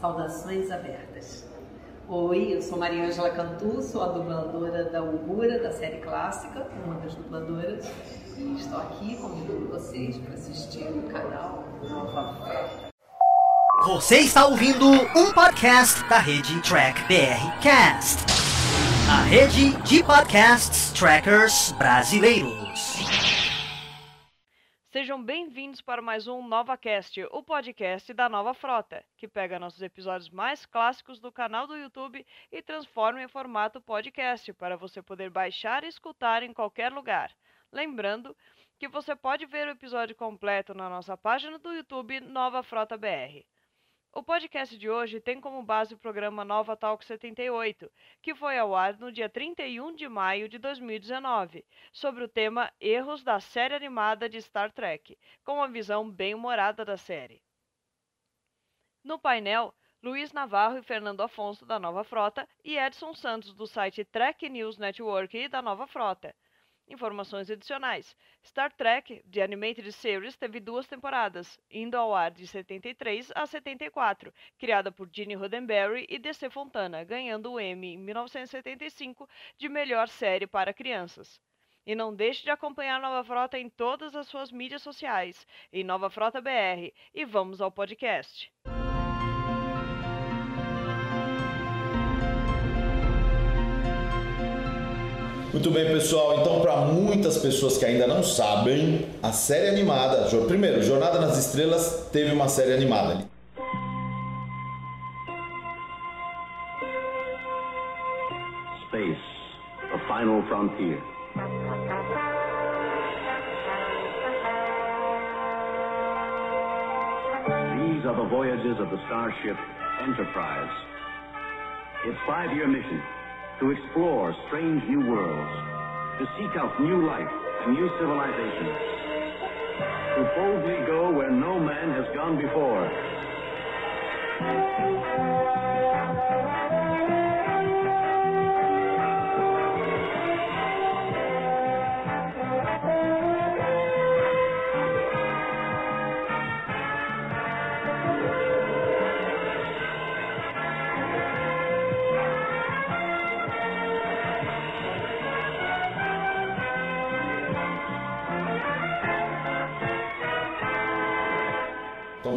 Saudações abertas. Oi, eu sou Maria Angela Cantu, sou a dubladora da Ugura, da série clássica, uma das dubladoras. E estou aqui convidando vocês para assistir o canal Nova. Você está ouvindo um podcast da rede Track BR Cast, a rede de podcasts trackers brasileiros. Sejam bem-vindos para mais um NovaCast, o podcast da Nova Frota, que pega nossos episódios mais clássicos do canal do YouTube e transforma em formato podcast para você poder baixar e escutar em qualquer lugar. Lembrando que você pode ver o episódio completo na nossa página do YouTube Nova Frota BR. O podcast de hoje tem como base o programa Nova Talk 78, que foi ao ar no dia 31 de maio de 2019, sobre o tema Erros da série animada de Star Trek, com uma visão bem humorada da série. No painel, Luiz Navarro e Fernando Afonso, da Nova Frota, e Edson Santos, do site Trek News Network e da Nova Frota. Informações adicionais. Star Trek The Animated Series teve duas temporadas, indo ao ar de 73 a 74, criada por Gene Roddenberry e DC Fontana, ganhando o Emmy em 1975 de melhor série para crianças. E não deixe de acompanhar Nova Frota em todas as suas mídias sociais, em Nova Frota BR. E vamos ao podcast. Muito bem, pessoal. Então, para muitas pessoas que ainda não sabem, a série animada, primeiro, Jornada nas Estrelas teve uma série animada. Space, the final frontier. These are the voyages of the starship Enterprise. Its five-year mission, to explore strange new worlds, to seek out new life and new civilizations, to boldly go where no man has gone before.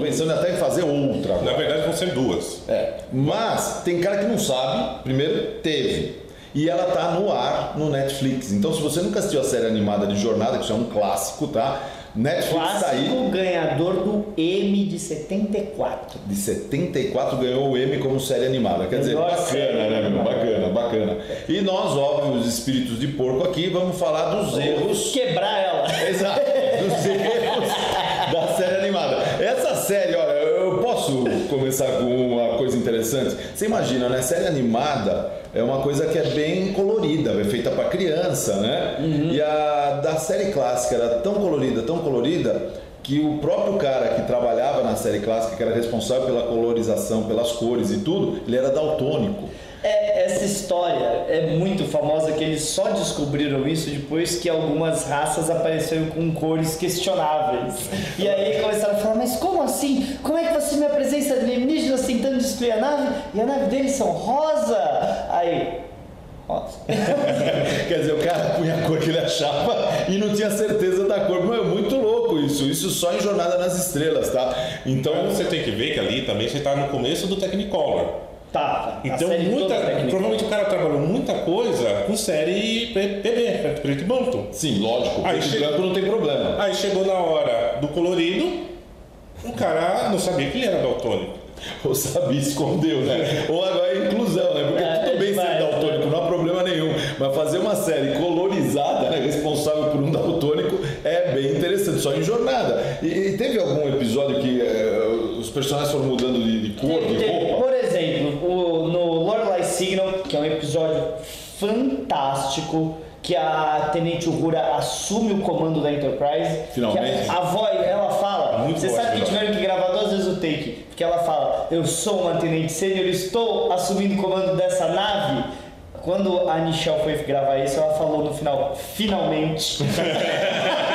Pensando até em fazer outra. Na agora. verdade vão ser duas. É, mas tem cara que não sabe. Primeiro, teve. E ela tá no ar no Netflix. Então, se você nunca assistiu a série animada de Jornada, que isso é um clássico, tá? Netflix tá aí. Clássico ganhador do M de 74. De 74 ganhou o Emmy como série animada. Quer dizer, Melhor bacana, né, meu? Bacana, bacana. E nós, óbvio, os espíritos de porco aqui, vamos falar dos erros. Quebrar ela. Exato, dos erros da série animada. Essa série, olha, eu posso começar com uma coisa interessante. Você imagina, né? Série animada é uma coisa que é bem colorida, é feita para criança, né? E a da série clássica era tão colorida, tão colorida que o próprio cara que trabalhava na série clássica, que era responsável pela colorização, pelas cores e tudo, ele era daltônico. É, essa história é muito famosa que eles só descobriram isso depois que algumas raças apareceram com cores questionáveis. E aí começaram a falar, mas como assim? Como é que você me apresenta alienígenas tentando destruir a nave e a nave deles são rosa? Aí, rosa. Quer dizer, o cara punha a cor que ele achava e não tinha certeza da cor. Mas é muito louco isso. Isso só em Jornada nas Estrelas, tá? Então, Então você tem que ver que ali também você está no começo do Technicolor. Tá, Então muita, provavelmente o cara trabalhou muita coisa com série PB, preto e branco. sim, lógico, Aí preto e branco não tem problema. Aí chegou na hora do colorido, o cara não sabia que ele era daltônico. Ou sabia, escondeu, né? Ou agora é inclusão, né? Porque É, tudo bem ser daltônico, não há problema nenhum. Mas fazer uma série colorizada, né, responsável por um daltônico, é bem interessante, só em jornada. E, e teve algum episódio que eh, os personagens foram mudando de, de cor, de roupa? Por exemplo, o- no Lorelai Signal, que é um episódio fantástico, que a Tenente Uhura assume o comando da Enterprise. Finalmente. A, a voz, ela fala. Muito você sabe que tiveram que gravar duas vezes o take. Porque ela fala: Eu sou uma Tenente Sênior, estou assumindo o comando dessa nave. Quando a Nichelle foi gravar isso, ela falou no final: Finalmente.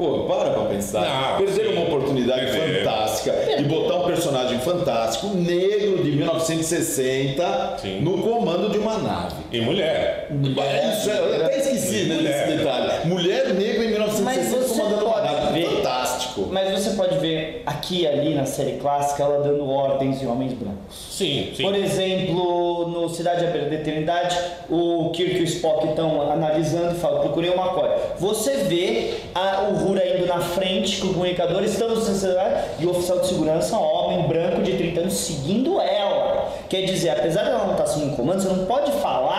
Pô, para pra pensar. Não, Perderam sim. uma oportunidade Perderam. fantástica de botar um personagem fantástico, negro de 1960, Sim. no comando de uma nave. E mulher. Isso, eu até esqueci né, Mulher. desse detalhe. Mulher negra em Mas 1960 você comandando uma Fantástico. Mas você pode ver aqui e ali na série clássica ela dando ordens em homens brancos. Sim, sim. Por exemplo, no Cidade da Eternidade, o Kirk e o Spock estão analisando e falam, procurei uma coisa. Você vê a, o Hura indo na frente com o comunicador, estamos e o oficial de segurança, um homem branco de 30 anos, seguindo ela. Quer dizer, apesar dela não estar assumindo comando, você não pode falar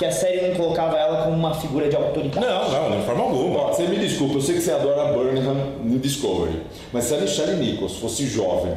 que a série não colocava ela como uma figura de autoridade. Não, não, de forma alguma. Ó, você me desculpa, eu sei que você adora a Burnham no Discovery, mas se a Michelle Nichols fosse jovem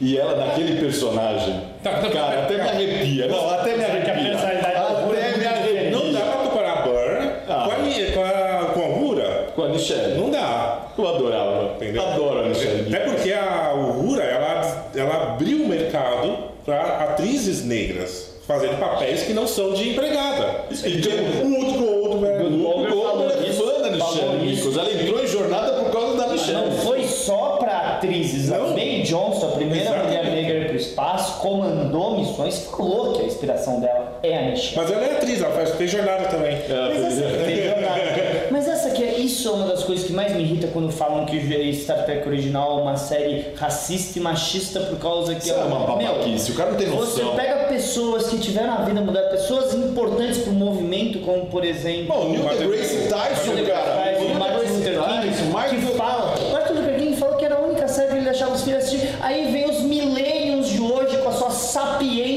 e ela naquele personagem, Tá, tá, cara, tá, até me tá. arrepia. Não, até me arrepia. é Até me muito arrepia. Não dá pra comparar a Burn Ah. com a com a, com a. Com a Michelle. Não dá. Eu adorava. Entendeu? Adoro a Michelle Até porque a Uhura, ela, ela abriu o mercado para atrizes negras fazendo papéis que não são de empregada. E tipo, um outro com outro, velho. O falou é fã da Michelle. Nichols. Ela entrou em jornada por causa da Michelle. Não foi só para atrizes. A Não. May Johnson, a primeira Exatamente. mulher negra para o espaço, comandou missões, falou que a inspiração dela é a Michelle. Mas ela é atriz, ela faz, tem jornada também. Ela Mas essa, entendeu nada. Mas essa aqui, é- isso é uma das coisas que mais me irrita quando falam que Star Trek original é uma série racista e machista por causa que Isso é uma babaquice, o cara não tem Você noção. pega pessoas que tiveram a vida mudada, pessoas importantes pro movimento, como por exemplo. Bom, o Neil Martin- deGrasse Tyson, cara. Martin deGrasse Luther King, que fala. Martin Luther King falou que era a única série que ele deixava os filhos assistir. Aí vem os millennials de hoje com a sua sapiência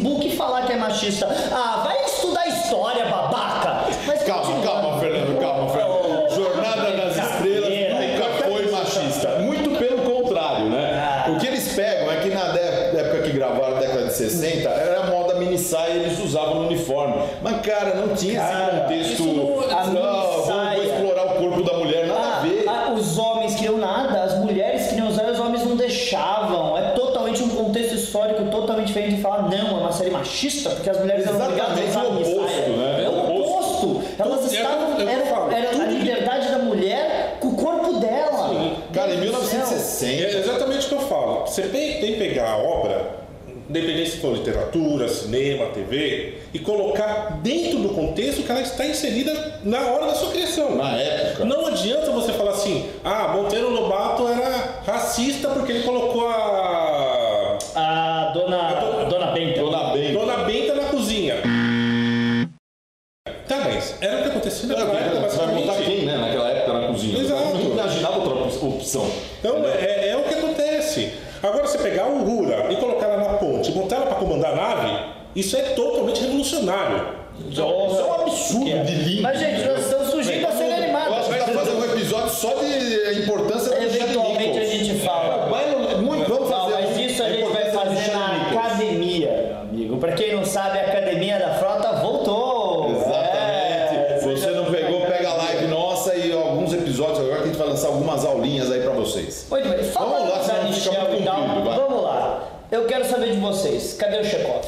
Facebook e falar que é machista. Ah, vai estudar história, babaca! Mas Calma, continua. calma, Fernando, calma, Fernando. Jornada nas Estrelas nunca foi machista. Muito pelo contrário, né? O que eles pegam é que na época que gravaram, na década de 60, era a moda mini saia e eles usavam no uniforme. Mas, cara, não tinha Cara, esse contexto. isso não- a não, mini vou, saia. vou explorar o corpo da mulher, nada a Ah, ver. ah, os homens queriam nada, as mulheres queriam usar e os homens não deixavam. É totalmente um contexto histórico totalmente diferente de falar, não, é uma série machista, porque as mulheres eram obrigadas a usar o oposto, saia. né? É o oposto. Elas Tudo- estavam. eu- eu Era, falo, era a liberdade da mulher com o corpo dela. Cara, em Meu Deus do céu. 1960. É exatamente o que eu falo. Você tem tem que pegar a obra, independente se for literatura, cinema, TV, e colocar dentro do contexto que ela está inserida na hora da sua criação. Na época. Não adianta você falar assim, ah, Monteiro Lobato era racista porque ele colocou a A dona, a dona Benta. Dona Bem. Dona Benta na cozinha. Tá, mas era o que acontecia naquela época, Você vai montar quem, né? Naquela época na cozinha. Exato. Não imaginava outra op- opção. Então é, é o que acontece. Agora você pegar o Rura e colocar ela na ponte, botar ela para comandar a nave, isso é totalmente revolucionário. Isso é um absurdo de lindo. Mas, gente, nós estamos fugindo da série animada. Eu acho que dá pra fazer um episódio só de importância da Michelle Eventualmente Nichols. a gente fala. Vai no- muito, vamos Não, fazer mas um- isso a gente vai importância da fazer Michelle na Nichols. academia, meu amigo. Pra quem não sabe, a academia da frota voltou. Exatamente. É, Você não pegou, pega a live nossa e alguns episódios agora que a gente vai lançar algumas aulinhas aí pra vocês. Muito bem, falando Vamos lá, da senão fica Michelle muito e tal, comprido, vai. vamos lá. Eu quero saber de vocês, cadê o Chekhov?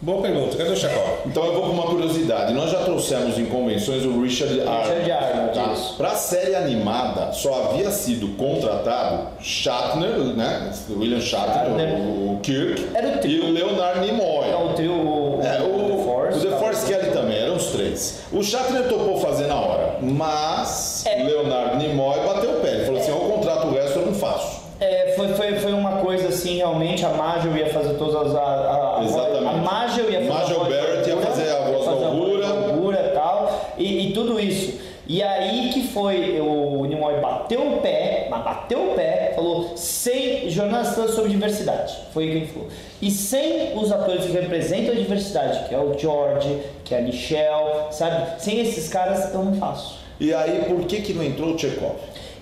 Boa pergunta, cadê o Chacó? Então eu vou com uma curiosidade. Nós já trouxemos em convenções o Richard Arnold. Richard Arnold, tá? isso. Pra série animada, só havia sido contratado Shatner, né? William Shatner, Shatner. o, o Kirk, Era o trio. e o Leonard Nimoy. É o trio o, É, o, The Force. o The tá? Force Kelly também, eram os três. O Shatner topou fazer na hora, mas É. Leonard Nimoy bateu o pé. Ele falou assim: eu contrato o resto, eu não faço. É, foi, foi, foi uma coisa assim, realmente, a Marvel ia fazer todas as... A, a, a, Exatamente. A Marvel ia fazer a Barrett ia fazer a voz da. Uhura e tal, e, e tudo isso. E aí que foi, o Nimoy bateu o pé, mas bateu o pé, falou, sem jornalistas sobre diversidade, foi o que ele falou. E sem os atores que representam a diversidade, que é o George, que é a Michelle, sabe? Sem esses caras eu não faço. E aí, por que que não entrou o Chekhov?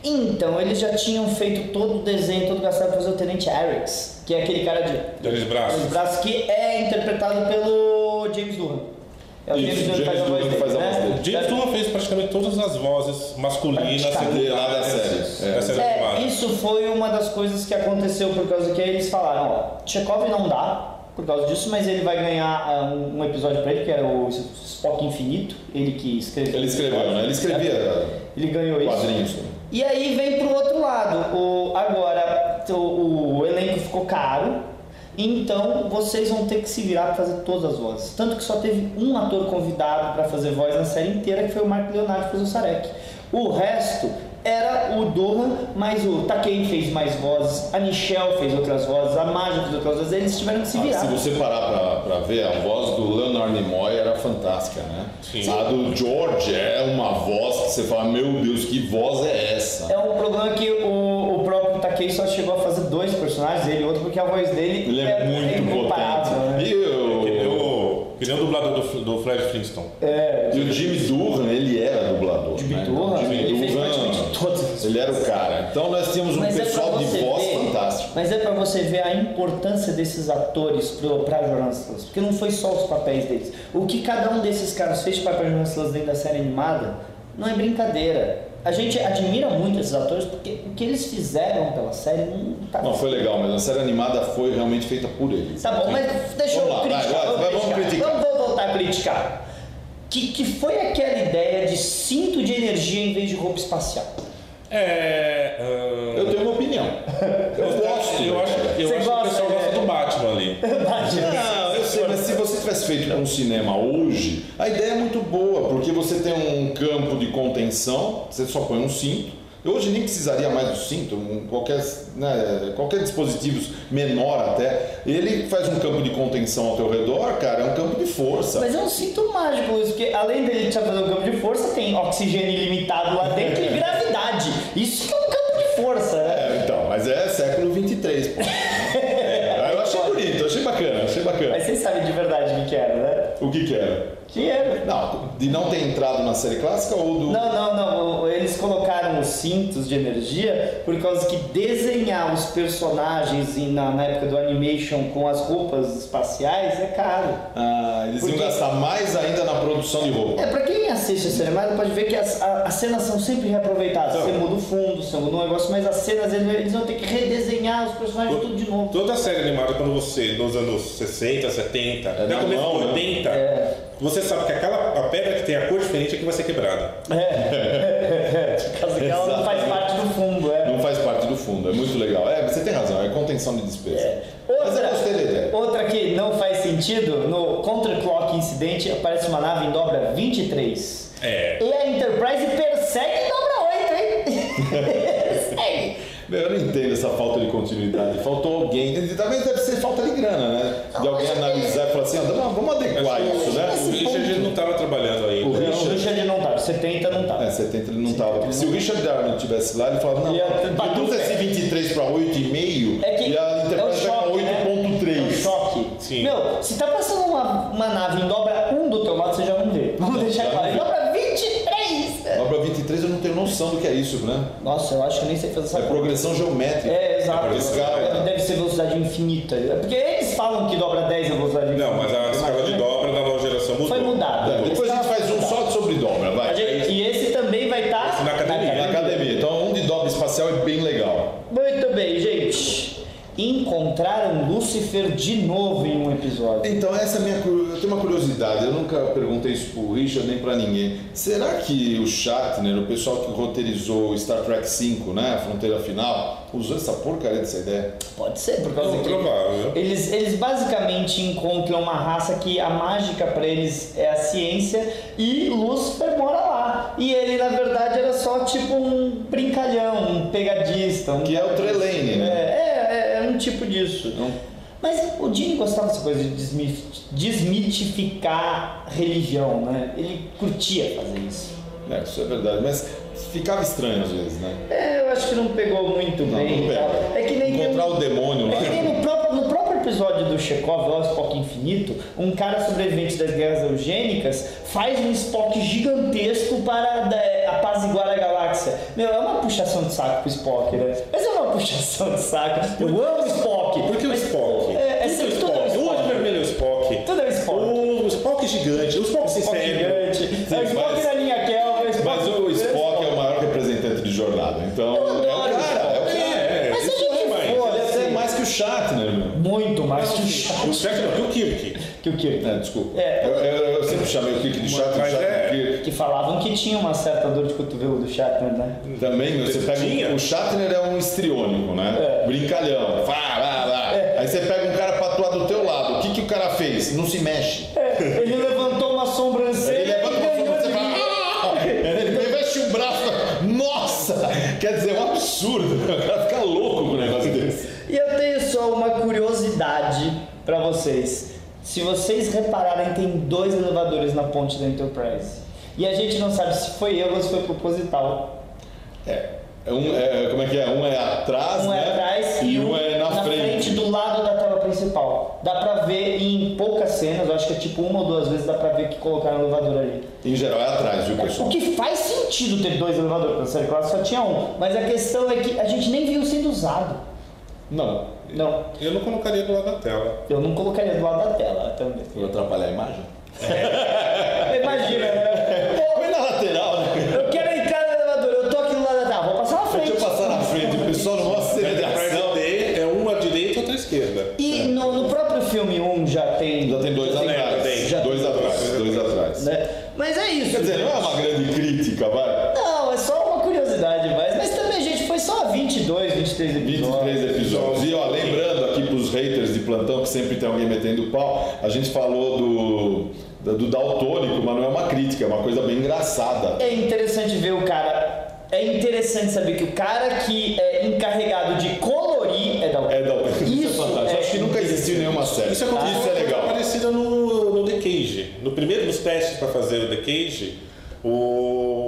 Então, eles já tinham feito todo o desenho, todo gastado para fazer o Tenente Eriks, que é aquele cara de Dois braços. os braços que é interpretado pelo James Doohan. É o Isso, James Doohan que James faz a voz Doohan dele, né? James Doohan fez praticamente todas as vozes masculinas da série, é. da série É, isso foi uma das coisas que aconteceu por causa que eles falaram, ó, Chekhov não dá, por causa disso, mas ele vai ganhar ah, um, um episódio pra ele, que era o Spock Infinito, ele que escreveu. Ele escreveu, né? Ele escrevia Ele ganhou isso. quadrinhos. E aí vem pro outro lado. O, agora o, o elenco ficou caro, então vocês vão ter que se virar para fazer todas as vozes. Tanto que só teve um ator convidado para fazer voz na série inteira, que foi o Mark Leonardo que fez o Sarek. O resto era o Dohan, mas o Takei fez mais vozes, a Nichelle fez outras vozes, a Maja fez outras vozes, eles tiveram que se Ah, virar. se você parar pra, pra ver, a voz do Leonard Nimoy era fantástica, né? Sim. A do George é uma voz que você fala, meu Deus, que voz é essa? É um problema que o, o próprio Takei só chegou a fazer dois personagens, ele e outro, porque a voz dele Ele é, muito incomparável, potente. Que nem o dublador do, do Fred Flintstone. É, e o Jimmy Durham, ele era dublador. Jimmy né? Durham, Jimmy ele fez Durham, todas. Ele era o cara. Então nós tínhamos um Mas é pessoal pra de voz ver- fantástico. Mas é pra você ver a importância desses atores para jornalistas, porque não foi só os papéis deles. O que cada um desses caras fez papel jornalistas dentro da série animada não é brincadeira. A gente admira muito esses atores porque o que eles fizeram pela série não tá. Não, foi legal, mas a série animada foi realmente feita por eles. Tá bom, mas deixa Vamos eu lá, criticar. vai, vai, vamos criticar. Vamos, vamos voltar a criticar. Que, que foi aquela ideia de cinto de energia em vez de roupa espacial? É. ah, Eu tenho uma opinião. Eu gosto. Eu acho, eu Você acho que o gosta, pessoal né? gosta do Batman ali. Não, tivesse feito um cinema hoje, a ideia é muito boa, porque você tem um campo de contenção, você só põe um cinto. Hoje nem precisaria mais do cinto, qualquer, né, qualquer dispositivo menor até, ele faz um campo de contenção ao teu redor, cara, é um campo de força. Mas é um cinto mágico isso, porque além dele te fazer um campo de força, tem oxigênio ilimitado lá dentro e gravidade. Isso que é um campo de força, né? É, então, mas é século 23, pô. É, eu achei bonito, eu achei bacana, achei bacana. Mas vocês sabem de verdade o que que era, né? O que que era? Que era. Não, de não ter entrado na série clássica ou do... Não, não, não. o- Eles colocaram os cintos de energia por causa que desenhar os personagens na, na época do animation com as roupas espaciais é caro. Ah, eles Porque- iam gastar mais ainda na produção de roupa. É, pra quem assiste a série animada pode ver que as, a- as cenas são sempre reaproveitadas. Então. Você muda o fundo, você muda um negócio, mas as cenas eles, eles vão ter que redesenhar os personagens tudo de novo. Toda série animada, quando você, nos anos 60, 70, até na começo mão, dos né? 80, É. você sabe que aquela a pedra que tem a cor diferente é que vai ser quebrada. É. Por causa que ela não faz parte do fundo, é. Não faz parte do fundo, é muito legal. É, você tem razão, é contenção de despesa. É. Mas eu gostei da ideia. outra que não faz sentido, no Counterclock Incidente aparece uma nave em dobra 23. É. E a Enterprise persegue em dobra 8, hein? Persegue. Meu, eu não entendo essa falta de continuidade. Faltou alguém. Talvez deve ser falta de grana, né? De alguém analisar e falar assim, ah, vamos- adequar isso, O né? Richard não estava trabalhando ainda. O Richard- o não tá, 70 não tá. É, 70 ele não tava. Se o Richard Darwin tivesse lá, ele falava, não, Ele ia bater reduz o esse 23 para 8,5 É que e a é um Enterprise vai choque, para né? 8,3. É um choque. Sim. Meu, se tá passando uma, uma nave em dobra 1 do teu lado, você já não vê. Vamos deixar claro. não Em vê. dobra 23! Lá para 23 eu não tenho noção do que é isso, né? Nossa, eu acho que eu nem sei fazer essa É conta. progressão geométrica. É, exato. Escala. Deve ser velocidade infinita. Porque eles falam que dobra 10 é velocidade infinita. Não, mas a escala de dobra da nova geração mudou. Foi mudada. É, depois a gente faz um só sobre dobra, vai. A gente- E esse também vai estar na academia. Na academia. Então um de dobra espacial é bem legal. Muito bem, gente. De novo em um episódio. Então essa é a minha eu tenho uma curiosidade, eu nunca perguntei isso pro Richard nem pra ninguém. Será que o Shatner, o pessoal que roteirizou Star Trek 5, né, a Fronteira Final, usou essa porcaria dessa ideia? Pode ser, por causa Não, provável. eles, eles basicamente encontram uma raça que a mágica pra eles é a ciência e Lúcifer mora lá. E ele, na verdade, era só tipo um brincalhão, um pegadista. Um Que é o Trelane, né? É, é, é um tipo disso. Não. Mas o Dini gostava dessa coisa de desmi- desmitificar religião, né? Ele curtia fazer isso. É, isso é verdade, mas ficava estranho às vezes, né? É, eu acho que não pegou muito Não, bem. não. É que nem Encontrar o demônio É lá. que nem no próprio, no próprio episódio do Chekhov, lá, o Spock Infinito, um cara sobrevivente das guerras eugênicas faz um Spock gigantesco para apaziguar a galáxia. Meu, é uma puxação de saco pro Spock, né? Mas é uma puxação de saco. Eu amo o Spock. Por que o mas- Spock? É, é Por que sempre o tudo é o Spock? O olho Spock. vermelho é o Spock. Tudo é o Spock. O Spock gigante. O Spock Spock gigante. é o Spock mas- da linha Kelvin. Mas o Spock é o maior representante de jornada, então Eu é o adoro cara, é o cara. É, Mas isso é Deve ser assim, mais que o Shatner, meu. Muito mais que o O Shatner. Shatner não, que o Kirk. Que o Kirk. É, desculpa. É. Eu, eu- eu sempre chamei o Kirk de chato, Mas chato é- Kirk. Que falavam que tinha uma certa dor de cotovelo do Shatner, né? Também, meu, você pega Tinha? um, o Shatner é um histriônico, né? É. Brincalhão. Fá, lá, lá. Aí você pega um cara pra atuar do teu lado. O que, que o cara fez? Não se mexe. É, ele sobrancelha Ele levanta e uma fala. mim. "Ah!" Ele mexe o braço. Nossa! Quer dizer, é um absurdo. O cara fica louco com um negócio desse. E eu tenho só uma curiosidade pra vocês. Se vocês repararem, tem dois elevadores na ponte da Enterprise. E a gente não sabe se foi erro ou se foi proposital. É. é Um, é, como é que é? Um é atrás, Um né? é atrás e um é na, frente. do lado da tela principal. Dá pra em poucas cenas, eu acho que é tipo uma ou duas vezes dá pra ver que colocaram o elevador ali. Em geral é atrás, viu, O pessoal? que faz sentido ter dois elevadores, porque na série clássica só tinha um. Mas a questão é que a gente nem viu sendo usado. Não. Não, Eu não colocaria do lado da tela. eu não colocaria do lado da tela também. Vou atrapalhar a imagem? Imagina, né? Põe na lateral, né? Eu quero entrar no elevador, eu tô aqui do lado da tela, vou passar na frente. Deixa eu passar na frente, o pessoal não mostra cena de Atrás ação. do D é uma à direita e outra à esquerda. E no, no próprio filme 1 já tem. Já tem dois atrás. tem. Já dois tem atrás, dois atrás. Né? Mas é isso. Quer dizer, não é uma grande crítica, vai. Não, é só uma curiosidade, mas, mas também, gente, foi só 22, 23 episódios. 23 episódios. E ó, lembrando aqui pros haters de plantão, que sempre tem alguém metendo pau, a gente falou do, do, do daltônico, mas não é uma crítica, é uma coisa bem engraçada. É interessante ver o cara. É interessante saber que o cara que é encarregado de colorir é da É daltônico. Isso, Isso é fantástico. é Acho que nunca existiu nenhuma série. Isso aconteceu Isso é legal. parecida no, no The Cage. No primeiro dos testes para fazer o The Cage, o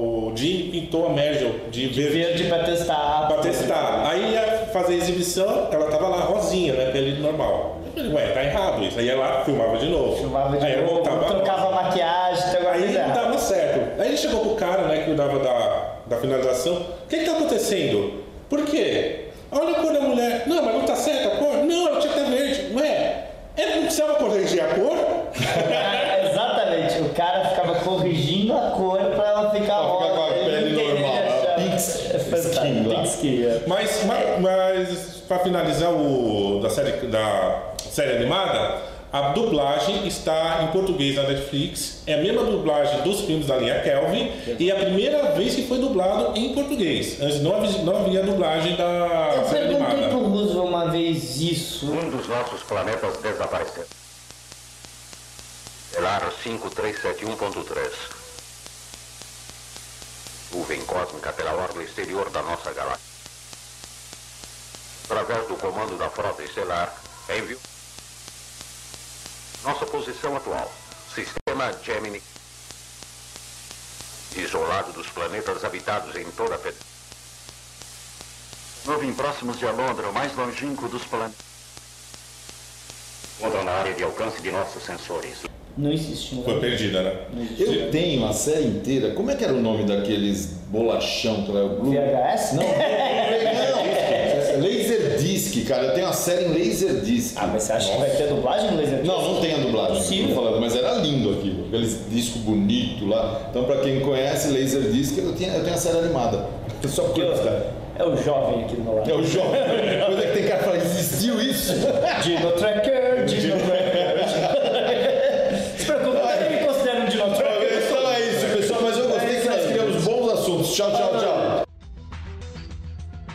Jim pintou a Mergel de verde verde pra testar. para testar. Aí ia fazer a exibição, ela tava lá rosinha, né? Pele normal. Eu falei, ué, tá errado isso. Aí ia lá, filmava de novo. Filmava de aí novo, voltava. trocava a maquiagem, alguma Aí não dava certo. Aí ele chegou pro cara, né, que cuidava da, da finalização. O que que tá acontecendo? Por quê? Olha a cor da mulher. Não, mas não tá certa a cor? Não, ela tinha que estar verde. Ué, ele não precisava corrigir a cor? Exatamente, o cara ficava corrigindo a cor pra ela ficar Pra ficar com a rosa, ele pele não queria normal, achar. a pink É lá. pink skin, é. Mas, ma- mas para finalizar o da série da série animada, a dublagem está em português na Netflix. É a mesma dublagem dos filmes da linha Kelvin e é a primeira vez que foi dublado em português. Antes não havia, não havia dublagem da Eu série perguntei animada. pro Roosevelt uma vez isso. Um dos nossos planetas desapareceu. Elar 5371.3. Nuvem cósmica pela orla exterior da nossa galáxia. Através do comando da frota estelar, envio. Nossa posição atual. Sistema Gemini. Isolado dos planetas habitados em toda a Fed... Nuvem próximos de Alondra, o mais longínquo dos planetas. Encontram na área de alcance de nossos sensores. Não existe, Foi né? perdida, né? Eu tenho a série inteira. Como é que era o nome daqueles bolachão que era o Blue? VHS? Não, não. Laserdisc, cara. Eu tenho a série em Laserdisc. Ah, mas você acha que vai ter dublagem no Laser? Não, não tem a dublagem. Tô falando, mas era lindo aquilo. Aqueles disco bonito lá. Então, pra quem conhece Laserdisc, eu tenho, eu tenho a série animada. Só por curiosidade. É o jovem aqui do meu lado. É o jovem. Quando é que tem cara que fala, existiu isso? Dino Tracker, Dino Tracker.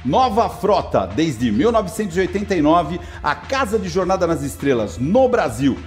Nova Frota, desde 1989, a Casa de Jornada nas Estrelas no Brasil.